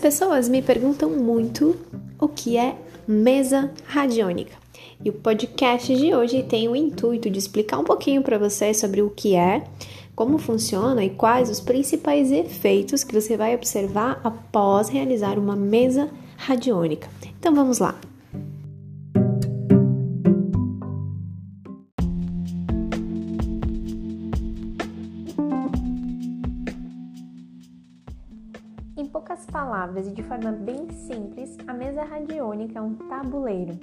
pessoas me perguntam muito o que é mesa radiônica. E o podcast de hoje tem o intuito de explicar um pouquinho para você sobre o que é, como funciona e quais os principais efeitos que você vai observar após realizar uma mesa radiônica. Então vamos lá. Em poucas palavras e de forma bem simples, a mesa radiônica é um tabuleiro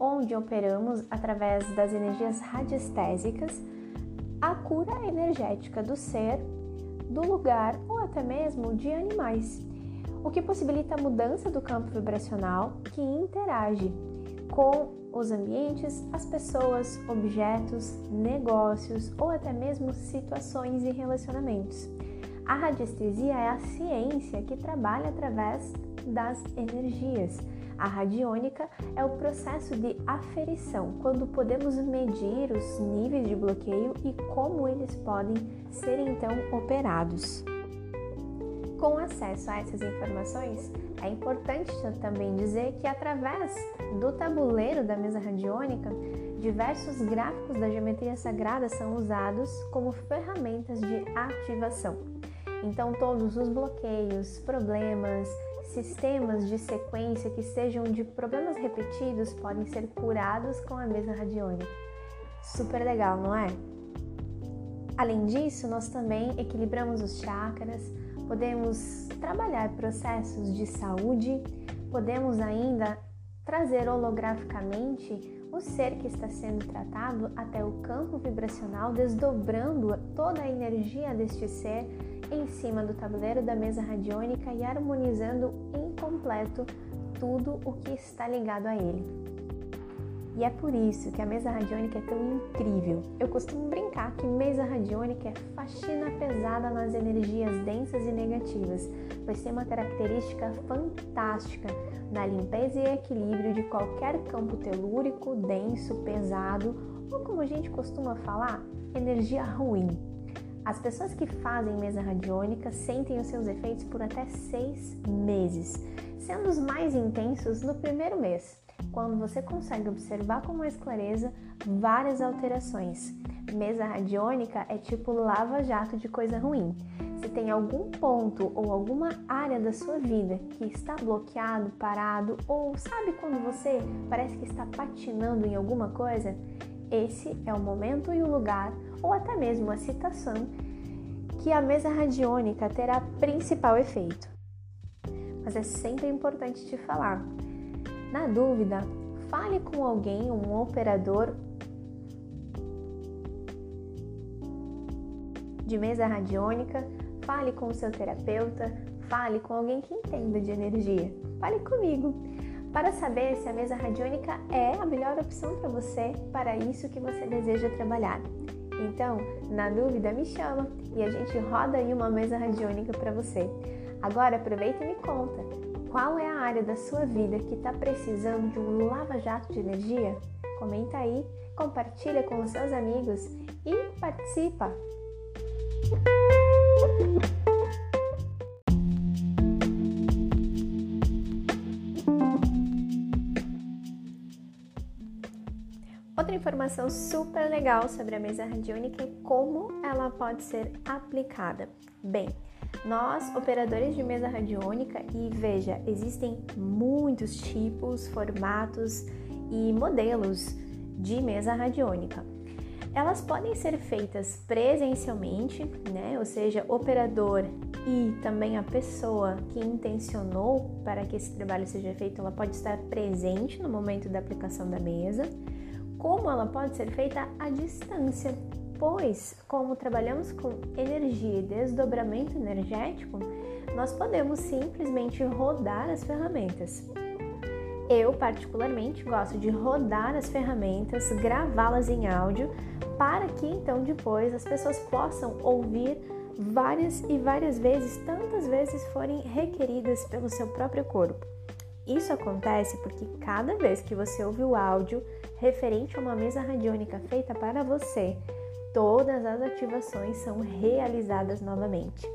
onde operamos através das energias radiestésicas a cura energética do ser, do lugar ou até mesmo de animais, o que possibilita a mudança do campo vibracional que interage com os ambientes, as pessoas, objetos, negócios ou até mesmo situações e relacionamentos. A radiestesia é a ciência que trabalha através das energias. A radiônica é o processo de aferição, quando podemos medir os níveis de bloqueio e como eles podem ser então operados. Com acesso a essas informações, é importante também dizer que através do tabuleiro da mesa radiônica, diversos gráficos da geometria sagrada são usados como ferramentas de ativação. Então, todos os bloqueios, problemas, sistemas de sequência que sejam de problemas repetidos podem ser curados com a mesa radiônica. Super legal, não é? Além disso, nós também equilibramos os chakras, podemos trabalhar processos de saúde, podemos ainda trazer holograficamente o ser que está sendo tratado até o campo vibracional, desdobrando toda a energia deste ser em cima do tabuleiro da mesa radiônica e harmonizando em completo tudo o que está ligado a ele. E é por isso que a mesa radiônica é tão incrível. Eu costumo brincar que mesa radiônica é faxina pesada nas energias densas e negativas, pois tem uma característica fantástica na limpeza e equilíbrio de qualquer campo telúrico, denso, pesado ou como a gente costuma falar, energia ruim. As pessoas que fazem mesa radiônica sentem os seus efeitos por até seis meses, sendo os mais intensos no primeiro mês, quando você consegue observar com mais clareza várias alterações. Mesa radiônica é tipo lava-jato de coisa ruim. Se tem algum ponto ou alguma área da sua vida que está bloqueado, parado, ou sabe quando você parece que está patinando em alguma coisa, esse é o momento e o lugar, ou até mesmo a citação, que a mesa radiônica terá principal efeito. Mas é sempre importante te falar. Na dúvida, fale com alguém, um operador de mesa radiônica, fale com o seu terapeuta, fale com alguém que entenda de energia. Fale comigo para saber se a mesa radiônica é a melhor opção para você, para isso que você deseja trabalhar. Então, na dúvida, me chama e a gente roda aí uma mesa radiônica para você. Agora, aproveita e me conta qual é a área da sua vida que está precisando de um lava-jato de energia? Comenta aí, compartilha com os seus amigos e participa! Outra informação super legal sobre a mesa radiônica é como ela pode ser aplicada. Bem, nós, operadores de mesa radiônica, e veja, existem muitos tipos, formatos e modelos de mesa radiônica. Elas podem ser feitas presencialmente, né? Ou seja, operador e também a pessoa que intencionou para que esse trabalho seja feito, ela pode estar presente no momento da aplicação da mesa como ela pode ser feita à distância, pois, como trabalhamos com energia e desdobramento energético, nós podemos simplesmente rodar as ferramentas. Eu, particularmente, gosto de rodar as ferramentas, gravá-las em áudio, para que então depois as pessoas possam ouvir várias e várias vezes, tantas vezes forem requeridas pelo seu próprio corpo. Isso acontece porque cada vez que você ouve o áudio referente a uma mesa radiônica feita para você, todas as ativações são realizadas novamente.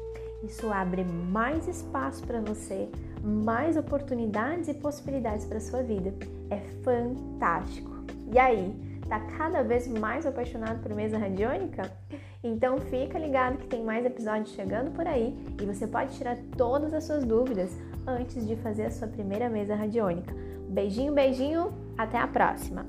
Isso abre mais espaço para você, mais oportunidades e possibilidades para sua vida. É fantástico. E aí, tá cada vez mais apaixonado por mesa radiônica? Então fica ligado que tem mais episódios chegando por aí e você pode tirar todas as suas dúvidas antes de fazer a sua primeira mesa radiônica. Beijinho, beijinho, até a próxima!